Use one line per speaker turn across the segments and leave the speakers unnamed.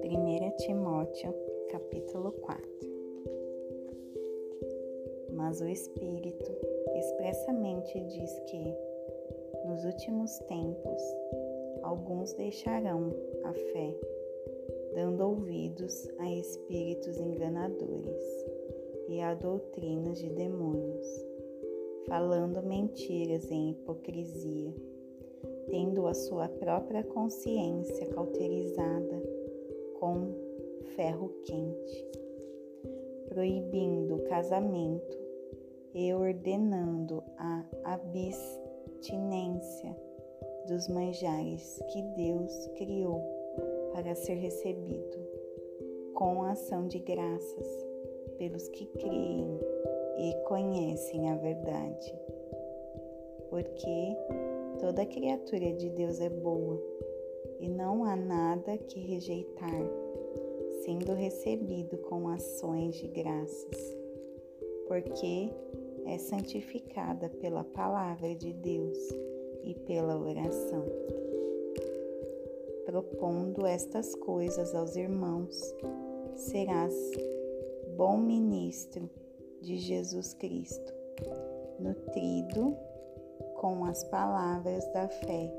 Primeira Timóteo, capítulo 4 Mas o Espírito expressamente diz que, nos últimos tempos, alguns deixarão a fé, dando ouvidos a espíritos enganadores e a doutrinas de demônios, falando mentiras em hipocrisia, tendo a sua própria consciência cauterizada com ferro quente, proibindo o casamento e ordenando a abstinência dos manjares que Deus criou para ser recebido com ação de graças pelos que creem e conhecem a verdade. Porque toda criatura de Deus é boa e não há nada que rejeitar, sendo recebido com ações de graças, porque é santificada pela palavra de Deus e pela oração. Propondo estas coisas aos irmãos, serás bom ministro de Jesus Cristo, nutrido com as palavras da fé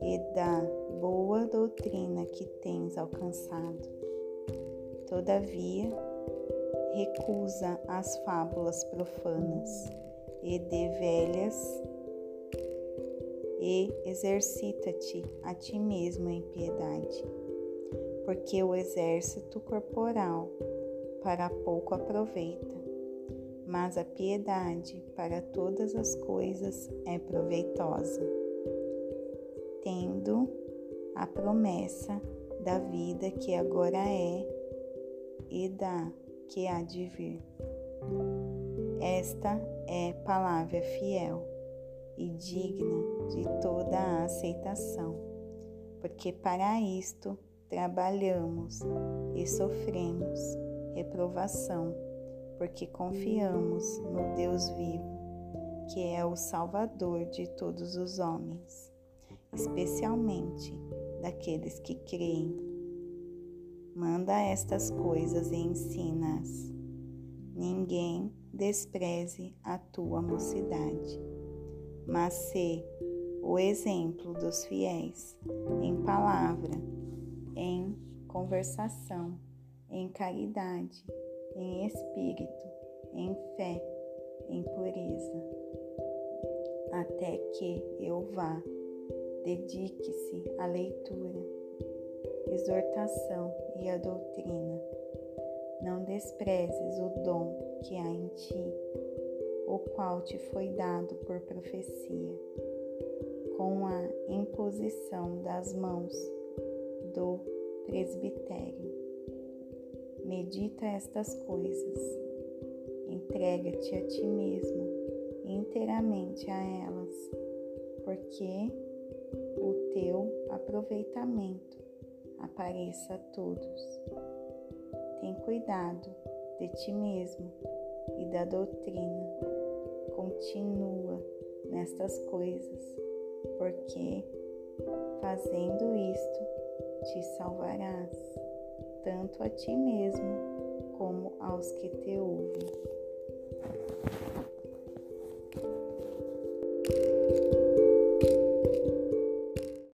e da boa doutrina que tens alcançado. Todavia, recusa as fábulas profanas e de velhas e exercita-te a ti mesmo em piedade, porque o exército corporal para pouco aproveita, mas a piedade para todas as coisas é proveitosa, tendo a promessa da vida que agora é e da que há de vir. Esta é palavra fiel e digna de toda a aceitação, porque para isto trabalhamos e sofremos reprovação, porque confiamos no Deus vivo, que é o Salvador de todos os homens, especialmente daqueles que creem. Manda estas coisas e ensina-as. Ninguém despreze a tua mocidade, mas se o exemplo dos fiéis em palavra, em conversação, em caridade, em espírito, em fé, em pureza. Até que eu vá, dedique-se à leitura, exortação e à doutrina. Não desprezes o dom que há em ti, o qual te foi dado por profecia, com a imposição das mãos do presbitério Medita estas coisas. Entrega-te a ti mesmo inteiramente a elas, porque o teu aproveitamento apareça a todos. Tem cuidado de ti mesmo e da doutrina. Continua nestas coisas, porque fazendo isto te salvarás tanto a ti mesmo como aos que te ouvem.